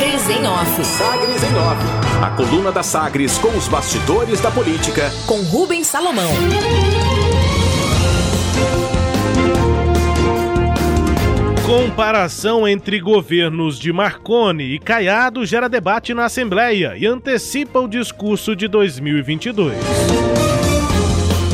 Sagres em Off. Sagres em Off. A coluna da Sagres com os bastidores da política. Com Rubens Salomão. Comparação entre governos de Marconi e Caiado gera debate na Assembleia e antecipa o discurso de 2022.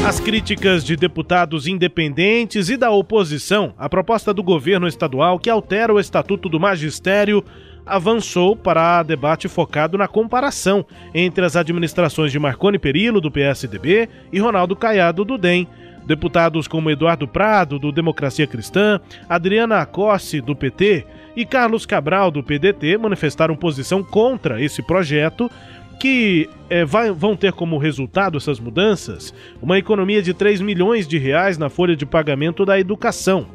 As críticas de deputados independentes e da oposição à proposta do governo estadual que altera o Estatuto do Magistério avançou para debate focado na comparação entre as administrações de Marconi Perillo, do PSDB, e Ronaldo Caiado, do DEM. Deputados como Eduardo Prado, do Democracia Cristã, Adriana Acossi, do PT, e Carlos Cabral, do PDT, manifestaram posição contra esse projeto, que é, vai, vão ter como resultado essas mudanças uma economia de 3 milhões de reais na folha de pagamento da educação.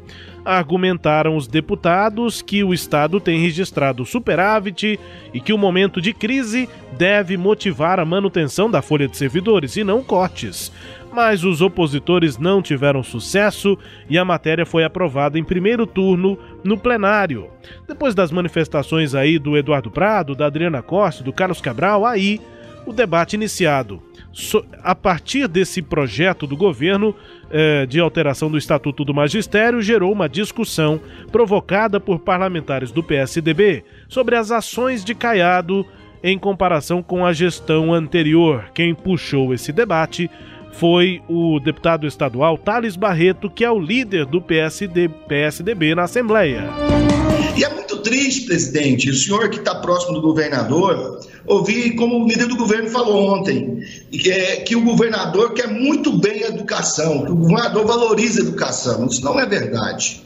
Argumentaram os deputados que o Estado tem registrado superávit e que o momento de crise deve motivar a manutenção da folha de servidores e não cortes mas os opositores não tiveram sucesso e a matéria foi aprovada em primeiro turno no plenário. Depois das manifestações aí do Eduardo Prado, da Adriana Costa, do Carlos Cabral, aí o debate iniciado. So, a partir desse projeto do governo eh, de alteração do Estatuto do Magistério, gerou uma discussão provocada por parlamentares do PSDB sobre as ações de Caiado em comparação com a gestão anterior. Quem puxou esse debate foi o deputado estadual Thales Barreto, que é o líder do PSD, PSDB na Assembleia. E é muito triste, presidente, o senhor que está próximo do governador, ouvir como o líder do governo falou ontem, que, é, que o governador quer muito bem a educação, que o governador valoriza a educação. Isso não é verdade.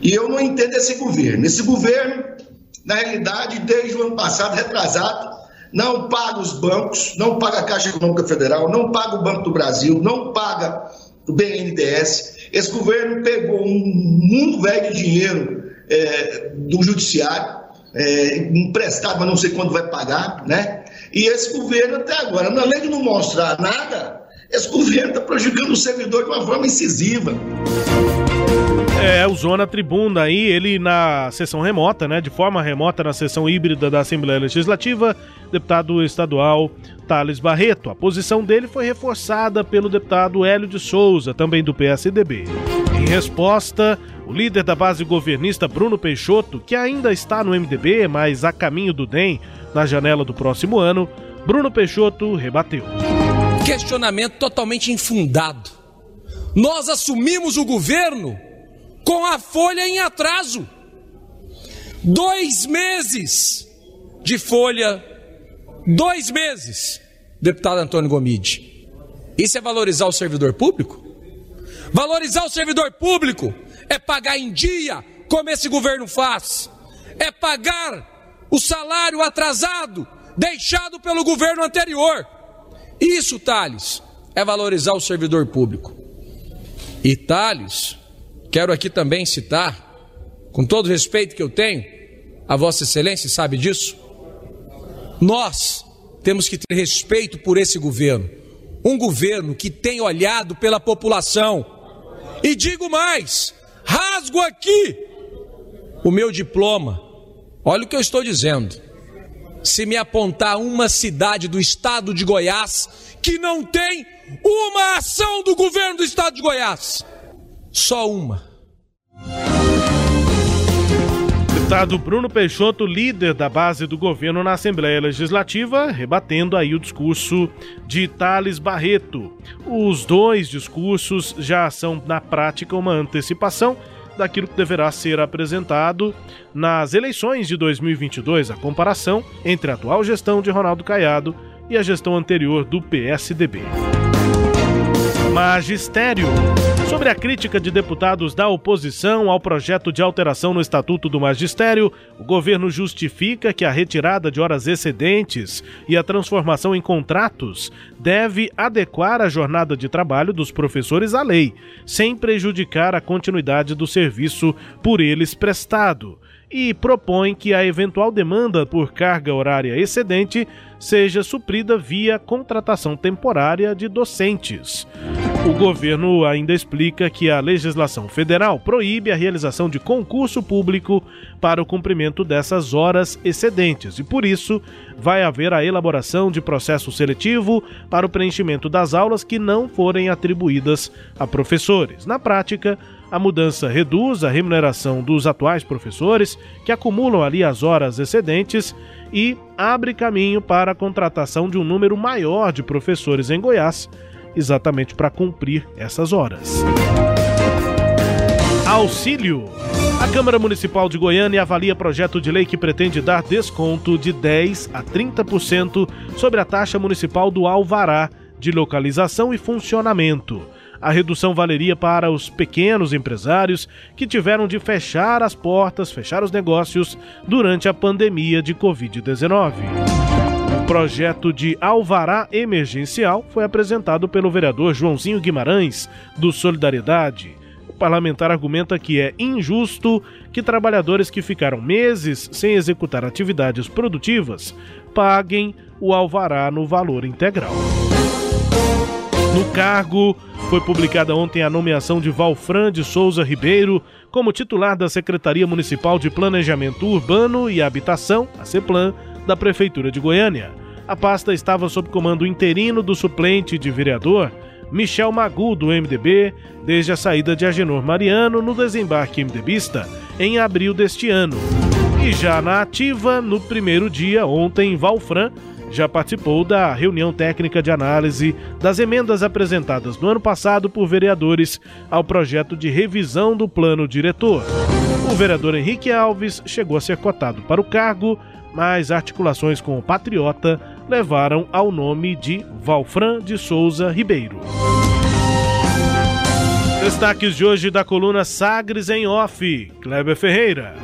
E eu não entendo esse governo. Esse governo, na realidade, desde o ano passado, retrasado, não paga os bancos, não paga a Caixa Econômica Federal, não paga o Banco do Brasil, não paga o BNDES. Esse governo pegou um mundo velho de dinheiro é, do judiciário, é, emprestado, mas não sei quando vai pagar, né? E esse governo até agora, além de não mostrar nada, esse governo está prejudicando o servidor de uma forma incisiva. O Zona Tribuna aí, ele na sessão remota, né, de forma remota na sessão híbrida da Assembleia Legislativa, deputado estadual Thales Barreto. A posição dele foi reforçada pelo deputado Hélio de Souza, também do PSDB. Em resposta, o líder da base governista Bruno Peixoto, que ainda está no MDB, mas a caminho do DEM na janela do próximo ano, Bruno Peixoto rebateu. Questionamento totalmente infundado. Nós assumimos o governo com a folha em atraso. Dois meses de folha, dois meses, deputado Antônio Gomide. Isso é valorizar o servidor público? Valorizar o servidor público é pagar em dia, como esse governo faz, é pagar o salário atrasado deixado pelo governo anterior. Isso, Thales, é valorizar o servidor público. E Thales Quero aqui também citar, com todo o respeito que eu tenho, a Vossa Excelência sabe disso. Nós temos que ter respeito por esse governo, um governo que tem olhado pela população. E digo mais: rasgo aqui o meu diploma. Olha o que eu estou dizendo. Se me apontar uma cidade do estado de Goiás que não tem uma ação do governo do estado de Goiás, só uma. Deputado Bruno Peixoto, líder da base do governo na Assembleia Legislativa, rebatendo aí o discurso de Thales Barreto. Os dois discursos já são, na prática, uma antecipação daquilo que deverá ser apresentado nas eleições de 2022, a comparação entre a atual gestão de Ronaldo Caiado e a gestão anterior do PSDB. Magistério. Sobre a crítica de deputados da oposição ao projeto de alteração no Estatuto do Magistério, o governo justifica que a retirada de horas excedentes e a transformação em contratos deve adequar a jornada de trabalho dos professores à lei, sem prejudicar a continuidade do serviço por eles prestado e propõe que a eventual demanda por carga horária excedente seja suprida via contratação temporária de docentes. O governo ainda explica que a legislação federal proíbe a realização de concurso público para o cumprimento dessas horas excedentes e, por isso, vai haver a elaboração de processo seletivo para o preenchimento das aulas que não forem atribuídas a professores. Na prática, a mudança reduz a remuneração dos atuais professores, que acumulam ali as horas excedentes, e abre caminho para a contratação de um número maior de professores em Goiás exatamente para cumprir essas horas. Auxílio. A Câmara Municipal de Goiânia avalia projeto de lei que pretende dar desconto de 10 a 30% sobre a taxa municipal do alvará de localização e funcionamento. A redução valeria para os pequenos empresários que tiveram de fechar as portas, fechar os negócios durante a pandemia de Covid-19 projeto de alvará emergencial foi apresentado pelo vereador Joãozinho Guimarães, do Solidariedade. O parlamentar argumenta que é injusto que trabalhadores que ficaram meses sem executar atividades produtivas paguem o alvará no valor integral. No cargo, foi publicada ontem a nomeação de Valfran de Souza Ribeiro como titular da Secretaria Municipal de Planejamento Urbano e Habitação, a CEPLAN, da Prefeitura de Goiânia. A pasta estava sob comando interino do suplente de vereador Michel Magu, do MDB, desde a saída de Agenor Mariano no desembarque MDBista em abril deste ano. E já na ativa, no primeiro dia, ontem, Valfran já participou da reunião técnica de análise das emendas apresentadas no ano passado por vereadores ao projeto de revisão do plano diretor. O vereador Henrique Alves chegou a ser cotado para o cargo, mas articulações com o Patriota levaram ao nome de Valfran de Souza Ribeiro. Destaques de hoje da coluna Sagres em Off, Kleber Ferreira.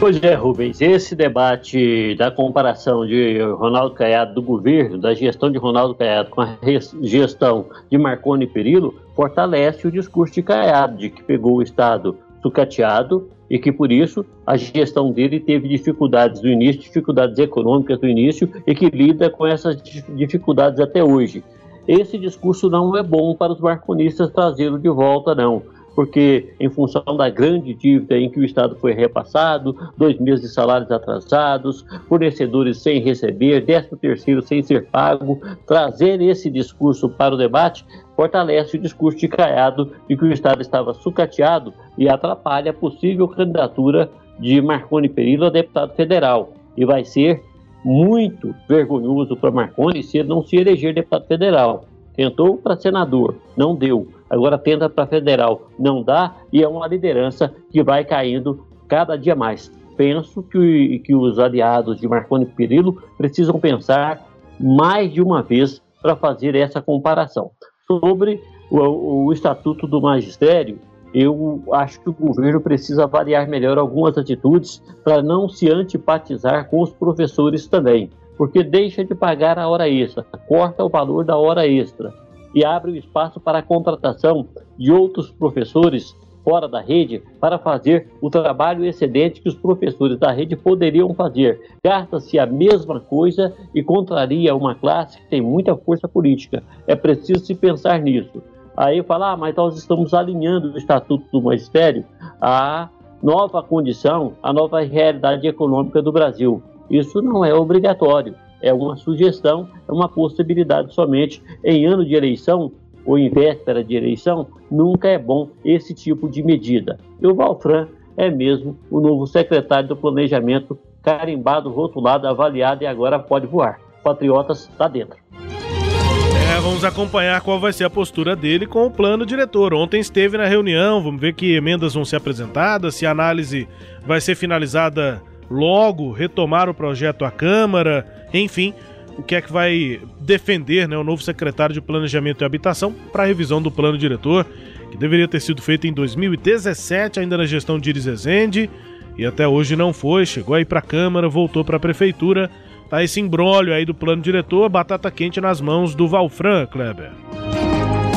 Pois é, Rubens, esse debate da comparação de Ronaldo Caiado do governo, da gestão de Ronaldo Caiado com a gestão de Marconi Perillo, fortalece o discurso de Caiado, de que pegou o Estado sucateado e que por isso a gestão dele teve dificuldades no início, dificuldades econômicas no início e que lida com essas dificuldades até hoje. Esse discurso não é bom para os marconistas trazê-lo de volta, não porque em função da grande dívida em que o Estado foi repassado, dois meses de salários atrasados, fornecedores sem receber, décimo terceiro sem ser pago, trazer esse discurso para o debate fortalece o discurso de Caiado de que o Estado estava sucateado e atrapalha a possível candidatura de Marconi Perillo a deputado federal. E vai ser muito vergonhoso para Marconi se ele não se eleger deputado federal. Tentou para senador, não deu. Agora tenta para federal, não dá. E é uma liderança que vai caindo cada dia mais. Penso que, que os aliados de Marconi Perillo precisam pensar mais de uma vez para fazer essa comparação. Sobre o, o Estatuto do Magistério, eu acho que o governo precisa avaliar melhor algumas atitudes para não se antipatizar com os professores também. Porque deixa de pagar a hora extra, corta o valor da hora extra e abre o espaço para a contratação de outros professores fora da rede para fazer o trabalho excedente que os professores da rede poderiam fazer. Gasta-se a mesma coisa e contraria uma classe que tem muita força política. É preciso se pensar nisso. Aí falar, ah, mas nós estamos alinhando o Estatuto do Magistério à nova condição, à nova realidade econômica do Brasil. Isso não é obrigatório, é uma sugestão, é uma possibilidade somente. Em ano de eleição ou em véspera de eleição, nunca é bom esse tipo de medida. E o Valfran é mesmo o novo secretário do Planejamento, carimbado, rotulado, avaliado e agora pode voar. Patriotas está dentro. É, vamos acompanhar qual vai ser a postura dele com o plano diretor. Ontem esteve na reunião, vamos ver que emendas vão ser apresentadas, se a análise vai ser finalizada logo retomar o projeto à Câmara, enfim, o que é que vai defender né, o novo secretário de Planejamento e Habitação para a revisão do plano diretor, que deveria ter sido feito em 2017, ainda na gestão de Iris Ezende, e até hoje não foi, chegou aí para a Câmara, voltou para a Prefeitura, tá esse embrólio aí do plano diretor, batata quente nas mãos do Valfran, Kleber.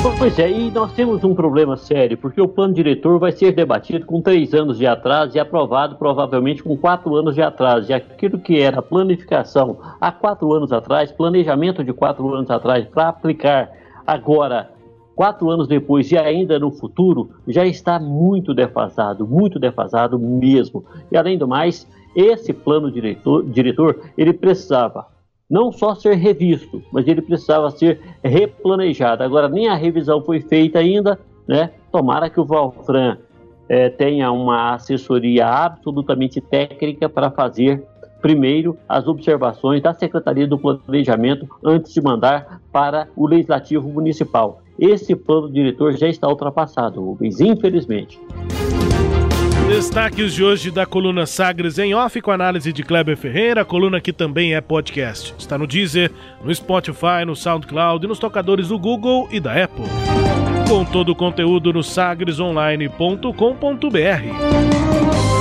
Pois é, e nós temos um problema sério, porque o plano diretor vai ser debatido com três anos de atraso e aprovado provavelmente com quatro anos de atraso. E aquilo que era planificação há quatro anos atrás, planejamento de quatro anos atrás para aplicar agora, quatro anos depois e ainda no futuro, já está muito defasado, muito defasado mesmo. E além do mais, esse plano diretor, diretor ele precisava não só ser revisto, mas ele precisava ser replanejado. Agora, nem a revisão foi feita ainda, né? Tomara que o Valfran é, tenha uma assessoria absolutamente técnica para fazer primeiro as observações da Secretaria do Planejamento antes de mandar para o Legislativo Municipal. Esse plano diretor já está ultrapassado, Rubens, infelizmente. Destaques de hoje da coluna Sagres em Off com análise de Kleber Ferreira, coluna que também é podcast. Está no Deezer, no Spotify, no SoundCloud e nos tocadores do Google e da Apple. Com todo o conteúdo no sagresonline.com.br.